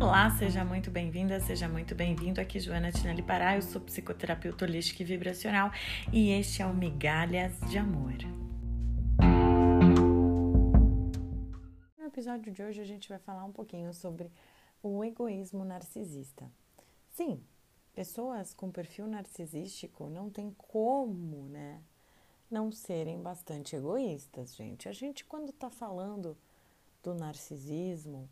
Olá, seja muito bem-vinda, seja muito bem-vindo. Aqui Joana Tinelli Pará, eu sou psicoterapeuta holística e vibracional e este é o Migalhas de Amor. No episódio de hoje a gente vai falar um pouquinho sobre o egoísmo narcisista. Sim, pessoas com perfil narcisístico não tem como, né, não serem bastante egoístas, gente. A gente quando tá falando do narcisismo,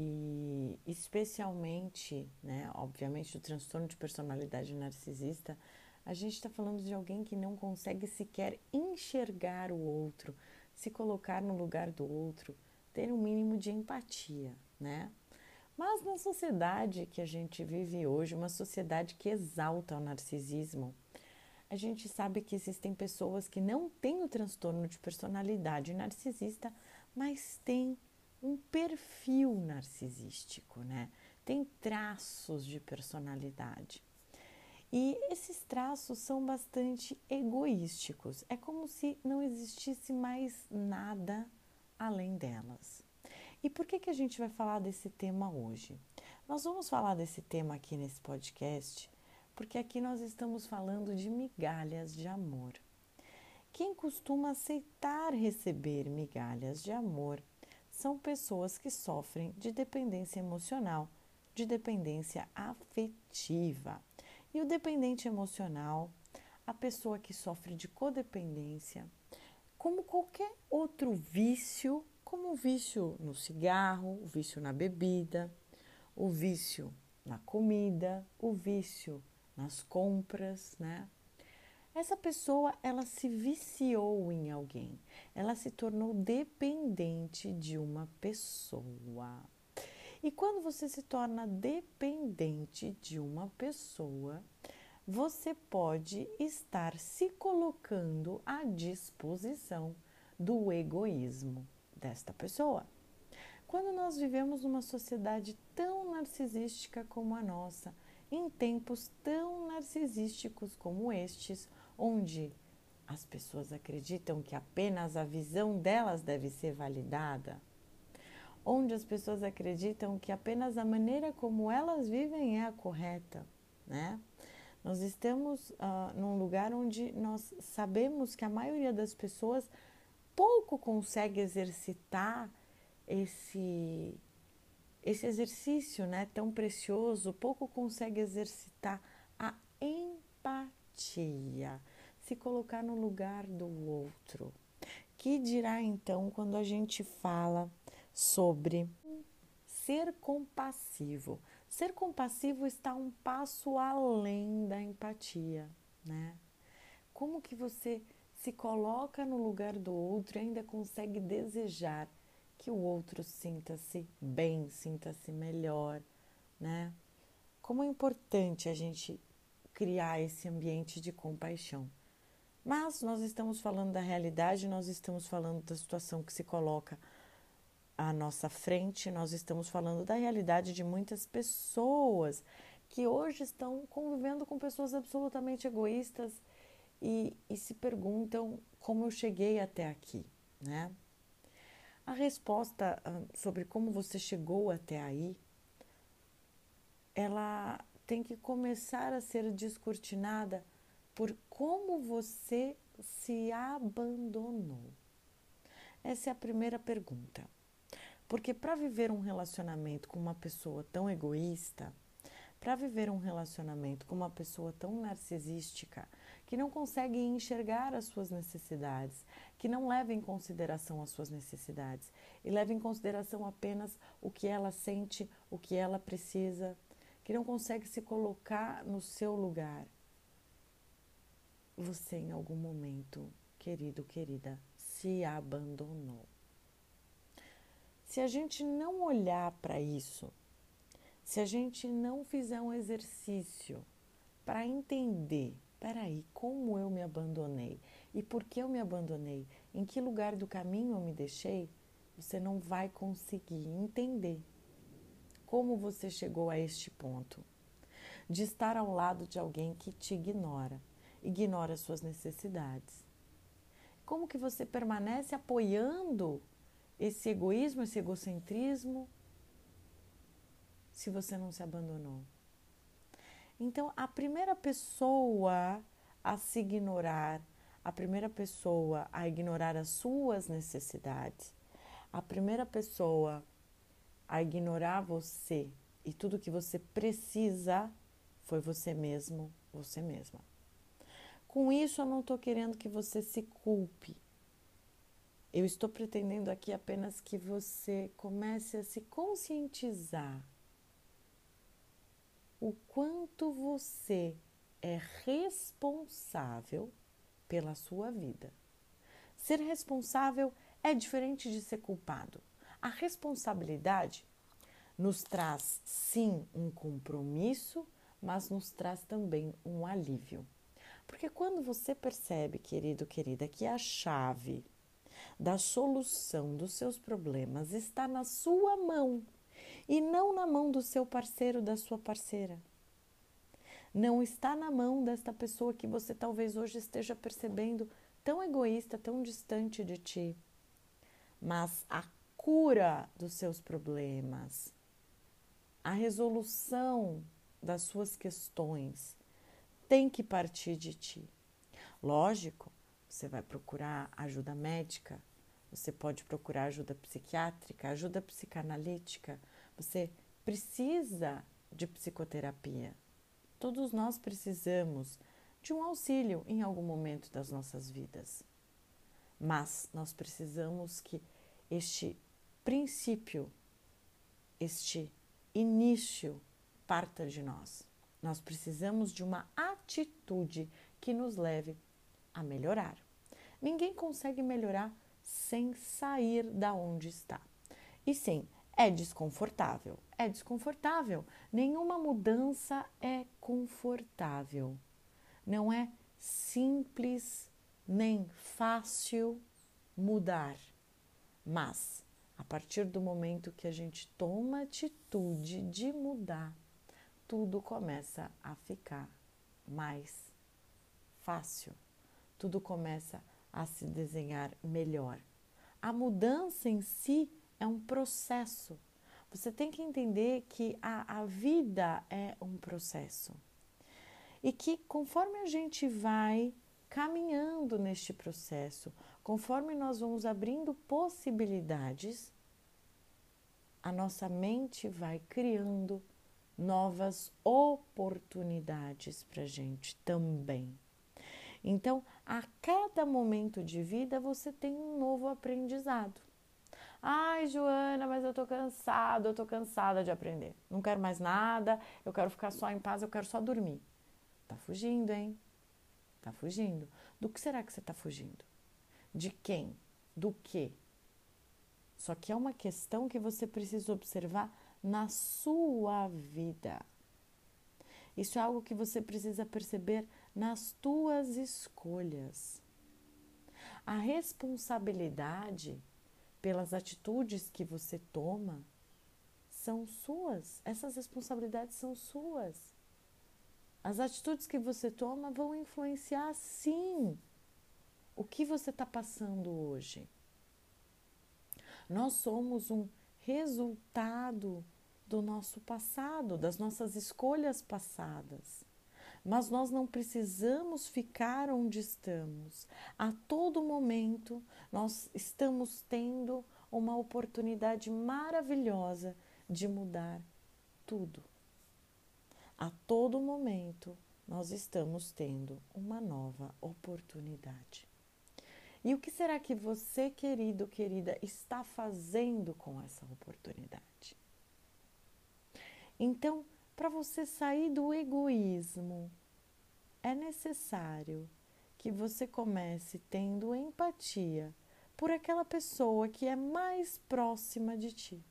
e especialmente, né, obviamente, o transtorno de personalidade narcisista, a gente está falando de alguém que não consegue sequer enxergar o outro, se colocar no lugar do outro, ter um mínimo de empatia, né? Mas na sociedade que a gente vive hoje, uma sociedade que exalta o narcisismo, a gente sabe que existem pessoas que não têm o transtorno de personalidade narcisista, mas têm um perfil narcisístico, né? Tem traços de personalidade. E esses traços são bastante egoísticos. É como se não existisse mais nada além delas. E por que, que a gente vai falar desse tema hoje? Nós vamos falar desse tema aqui nesse podcast porque aqui nós estamos falando de migalhas de amor. Quem costuma aceitar receber migalhas de amor são pessoas que sofrem de dependência emocional, de dependência afetiva. E o dependente emocional, a pessoa que sofre de codependência, como qualquer outro vício, como o vício no cigarro, o vício na bebida, o vício na comida, o vício nas compras, né? Essa pessoa, ela se viciou em alguém, ela se tornou dependente de uma pessoa. E quando você se torna dependente de uma pessoa, você pode estar se colocando à disposição do egoísmo desta pessoa. Quando nós vivemos numa sociedade tão narcisística como a nossa, em tempos tão narcisísticos como estes, onde as pessoas acreditam que apenas a visão delas deve ser validada, onde as pessoas acreditam que apenas a maneira como elas vivem é a correta, né? Nós estamos uh, num lugar onde nós sabemos que a maioria das pessoas pouco consegue exercitar esse esse exercício, né, tão precioso, pouco consegue exercitar a empatia se colocar no lugar do outro. Que dirá então quando a gente fala sobre ser compassivo? Ser compassivo está um passo além da empatia, né? Como que você se coloca no lugar do outro e ainda consegue desejar que o outro sinta-se bem, sinta-se melhor, né? Como é importante a gente criar esse ambiente de compaixão. Mas nós estamos falando da realidade, nós estamos falando da situação que se coloca à nossa frente, nós estamos falando da realidade de muitas pessoas que hoje estão convivendo com pessoas absolutamente egoístas e, e se perguntam como eu cheguei até aqui, né? A resposta ah, sobre como você chegou até aí, ela tem que começar a ser descortinada por como você se abandonou. Essa é a primeira pergunta. Porque para viver um relacionamento com uma pessoa tão egoísta, para viver um relacionamento com uma pessoa tão narcisística, que não consegue enxergar as suas necessidades, que não leva em consideração as suas necessidades e leva em consideração apenas o que ela sente, o que ela precisa, que não consegue se colocar no seu lugar. Você, em algum momento, querido, querida, se abandonou. Se a gente não olhar para isso, se a gente não fizer um exercício para entender, peraí, como eu me abandonei e por que eu me abandonei, em que lugar do caminho eu me deixei, você não vai conseguir entender como você chegou a este ponto? De estar ao lado de alguém que te ignora, ignora suas necessidades. Como que você permanece apoiando esse egoísmo, esse egocentrismo, se você não se abandonou. Então, a primeira pessoa a se ignorar, a primeira pessoa a ignorar as suas necessidades, a primeira pessoa a ignorar você e tudo que você precisa foi você mesmo, você mesma. Com isso, eu não estou querendo que você se culpe. Eu estou pretendendo aqui apenas que você comece a se conscientizar o quanto você é responsável pela sua vida. Ser responsável é diferente de ser culpado. A responsabilidade nos traz, sim, um compromisso, mas nos traz também um alívio. Porque quando você percebe, querido, querida, que a chave da solução dos seus problemas está na sua mão e não na mão do seu parceiro, da sua parceira. Não está na mão desta pessoa que você talvez hoje esteja percebendo tão egoísta, tão distante de ti. Mas a cura dos seus problemas, a resolução das suas questões tem que partir de ti. Lógico, você vai procurar ajuda médica, você pode procurar ajuda psiquiátrica, ajuda psicanalítica, você precisa de psicoterapia. Todos nós precisamos de um auxílio em algum momento das nossas vidas. Mas nós precisamos que este princípio, este início parta de nós. Nós precisamos de uma atitude que nos leve a melhorar. Ninguém consegue melhorar sem sair da onde está. E sim, é desconfortável. É desconfortável. Nenhuma mudança é confortável. Não é simples nem fácil mudar. Mas a partir do momento que a gente toma atitude de mudar, tudo começa a ficar mais fácil. Tudo começa a se desenhar melhor. A mudança em si é um processo. Você tem que entender que a, a vida é um processo. E que conforme a gente vai caminhando neste processo, conforme nós vamos abrindo possibilidades, a nossa mente vai criando novas oportunidades para a gente também. Então, a cada momento de vida você tem um novo aprendizado. Ai, Joana, mas eu tô cansado, eu tô cansada de aprender. Não quero mais nada, eu quero ficar só em paz, eu quero só dormir. Tá fugindo, hein? Tá fugindo. Do que será que você tá fugindo? De quem? Do que? Só que é uma questão que você precisa observar na sua vida. Isso é algo que você precisa perceber nas tuas escolhas. A responsabilidade pelas atitudes que você toma são suas. Essas responsabilidades são suas. As atitudes que você toma vão influenciar, sim, o que você está passando hoje. Nós somos um resultado do nosso passado, das nossas escolhas passadas. Mas nós não precisamos ficar onde estamos. A todo momento nós estamos tendo uma oportunidade maravilhosa de mudar tudo. A todo momento nós estamos tendo uma nova oportunidade. E o que será que você, querido, querida, está fazendo com essa oportunidade? Então, para você sair do egoísmo, é necessário que você comece tendo empatia por aquela pessoa que é mais próxima de ti.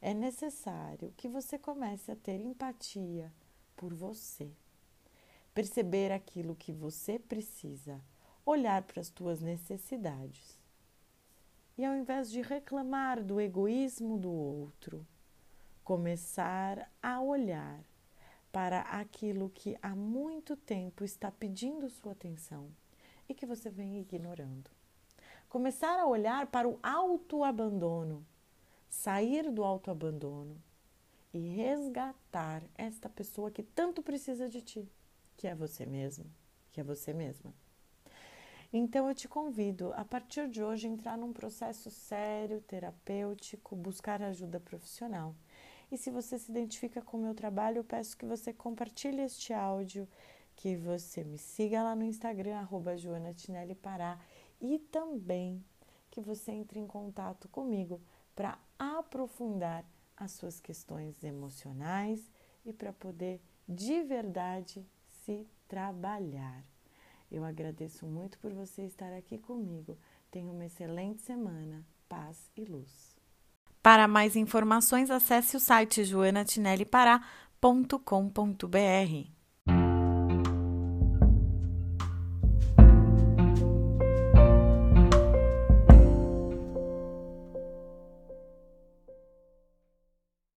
É necessário que você comece a ter empatia por você, perceber aquilo que você precisa, olhar para as tuas necessidades. E ao invés de reclamar do egoísmo do outro, começar a olhar para aquilo que há muito tempo está pedindo sua atenção e que você vem ignorando. Começar a olhar para o autoabandono, sair do autoabandono e resgatar esta pessoa que tanto precisa de ti, que é você mesmo, que é você mesma. Então eu te convido a partir de hoje entrar num processo sério, terapêutico, buscar ajuda profissional. E se você se identifica com o meu trabalho, eu peço que você compartilhe este áudio, que você me siga lá no Instagram, arroba Joana Tinelli Pará, e também que você entre em contato comigo para aprofundar as suas questões emocionais e para poder de verdade se trabalhar. Eu agradeço muito por você estar aqui comigo. Tenha uma excelente semana. Paz e luz. Para mais informações, acesse o site joanatinellipará.com.br.